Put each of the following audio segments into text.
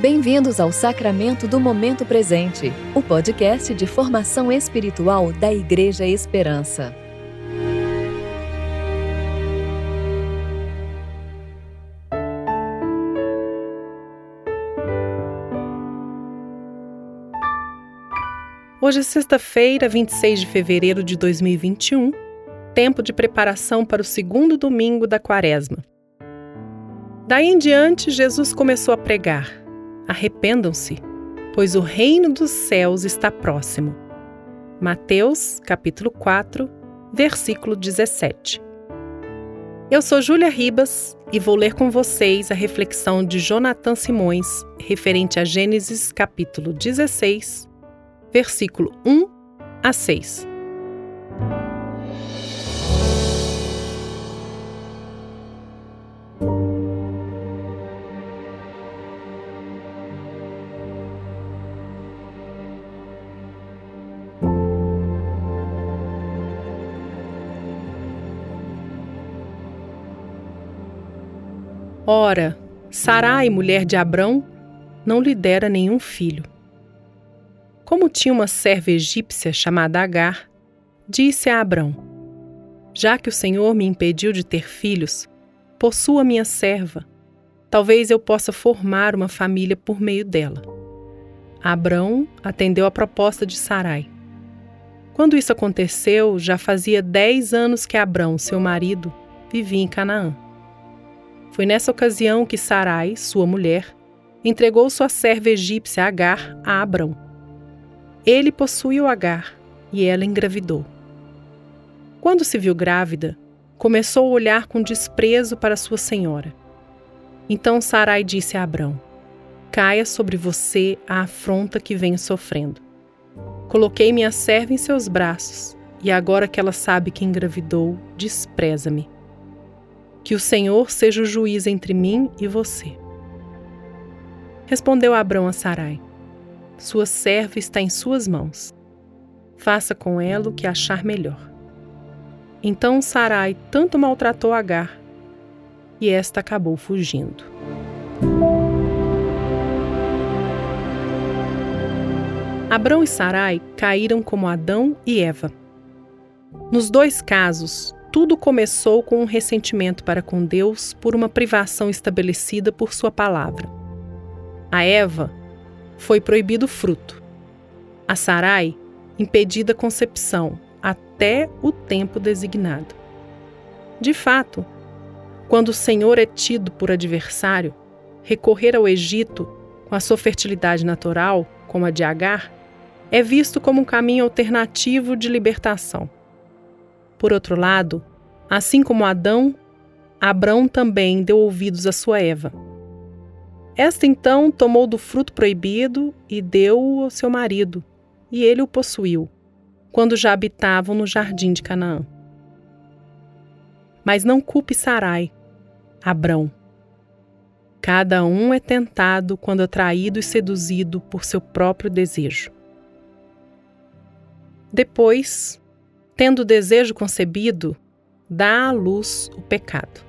Bem-vindos ao Sacramento do Momento Presente, o podcast de formação espiritual da Igreja Esperança. Hoje é sexta-feira, 26 de fevereiro de 2021, tempo de preparação para o segundo domingo da Quaresma. Daí em diante, Jesus começou a pregar: Arrependam-se, pois o reino dos céus está próximo. Mateus, capítulo 4, versículo 17. Eu sou Júlia Ribas e vou ler com vocês a reflexão de Jonathan Simões referente a Gênesis capítulo 16, versículo 1 a 6. Ora, Sarai, mulher de Abrão, não lhe dera nenhum filho. Como tinha uma serva egípcia chamada Agar, disse a Abrão: Já que o Senhor me impediu de ter filhos, possua minha serva. Talvez eu possa formar uma família por meio dela. Abrão atendeu a proposta de Sarai. Quando isso aconteceu, já fazia dez anos que Abrão, seu marido, vivia em Canaã. Foi nessa ocasião que Sarai, sua mulher, entregou sua serva egípcia Agar a Abrão. Ele possuiu Agar e ela engravidou. Quando se viu grávida, começou a olhar com desprezo para sua senhora. Então Sarai disse a Abrão: Caia sobre você a afronta que venho sofrendo. Coloquei minha serva em seus braços, e agora que ela sabe que engravidou, despreza-me. Que o Senhor seja o juiz entre mim e você. Respondeu Abrão a Sarai: Sua serva está em suas mãos. Faça com ela o que achar melhor. Então Sarai tanto maltratou Agar, e esta acabou fugindo. Abrão e Sarai caíram como Adão e Eva. Nos dois casos, tudo começou com um ressentimento para com Deus por uma privação estabelecida por Sua palavra. A Eva foi proibido o fruto. A Sarai, impedida a concepção até o tempo designado. De fato, quando o Senhor é tido por adversário, recorrer ao Egito com a sua fertilidade natural, como a de Agar, é visto como um caminho alternativo de libertação. Por outro lado, assim como Adão, Abrão também deu ouvidos à sua Eva. Esta então tomou do fruto proibido e deu-o ao seu marido, e ele o possuiu, quando já habitavam no jardim de Canaã. Mas não culpe Sarai, Abrão. Cada um é tentado quando atraído e seduzido por seu próprio desejo. Depois, tendo o desejo concebido, dá à luz o pecado.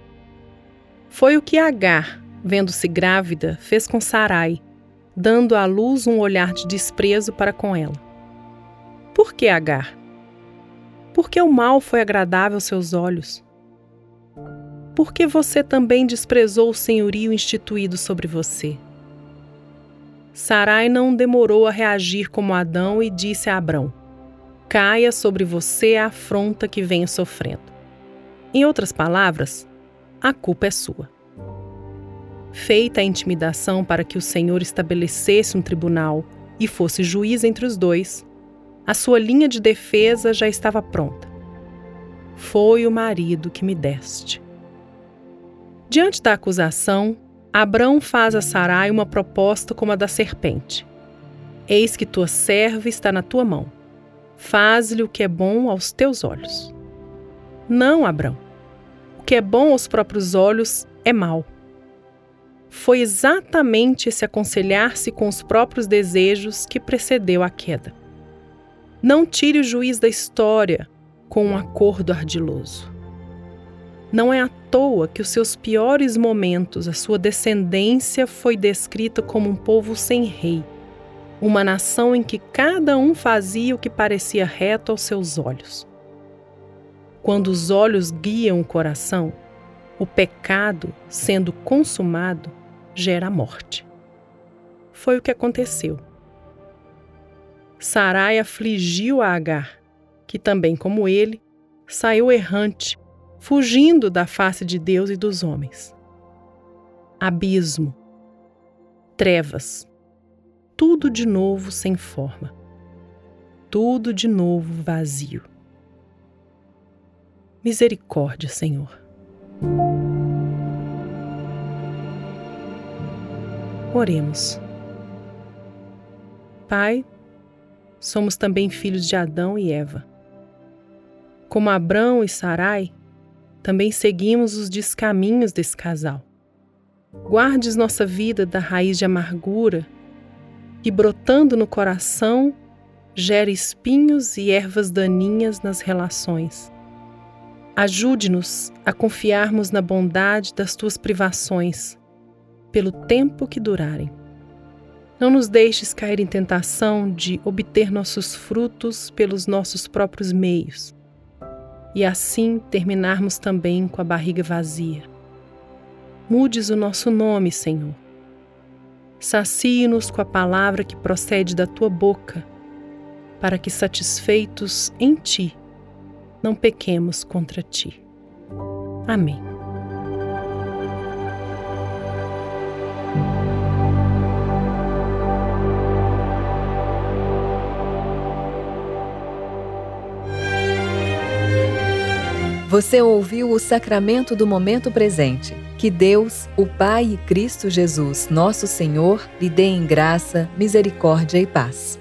Foi o que Agar, vendo-se grávida, fez com Sarai, dando à luz um olhar de desprezo para com ela. Por que Agar? Porque o mal foi agradável aos seus olhos. Porque você também desprezou o senhorio instituído sobre você. Sarai não demorou a reagir como Adão e disse a Abrão: caia sobre você a afronta que venho sofrendo. Em outras palavras, a culpa é sua. Feita a intimidação para que o Senhor estabelecesse um tribunal e fosse juiz entre os dois, a sua linha de defesa já estava pronta. Foi o marido que me deste. Diante da acusação, Abrão faz a Sarai uma proposta como a da serpente. Eis que tua serva está na tua mão Faz-lhe o que é bom aos teus olhos. Não, Abrão. O que é bom aos próprios olhos é mal. Foi exatamente esse aconselhar-se com os próprios desejos que precedeu a queda. Não tire o juiz da história com um acordo ardiloso. Não é à toa que os seus piores momentos, a sua descendência foi descrita como um povo sem rei, uma nação em que cada um fazia o que parecia reto aos seus olhos. Quando os olhos guiam o coração, o pecado, sendo consumado, gera a morte. Foi o que aconteceu. Sarai afligiu a Agar, que também, como ele, saiu errante, fugindo da face de Deus e dos homens. Abismo, trevas, tudo de novo sem forma, tudo de novo vazio. Misericórdia, Senhor. Oremos. Pai, somos também filhos de Adão e Eva. Como Abrão e Sarai, também seguimos os descaminhos desse casal. Guardes nossa vida da raiz de amargura que, brotando no coração, gera espinhos e ervas daninhas nas relações. Ajude-nos a confiarmos na bondade das tuas privações, pelo tempo que durarem. Não nos deixes cair em tentação de obter nossos frutos pelos nossos próprios meios e assim terminarmos também com a barriga vazia. Mudes o nosso nome, Senhor. Sacie-nos com a palavra que procede da tua boca, para que, satisfeitos em ti, não pequemos contra ti. Amém. Você ouviu o sacramento do momento presente. Que Deus, o Pai e Cristo Jesus, nosso Senhor, lhe dê em graça, misericórdia e paz.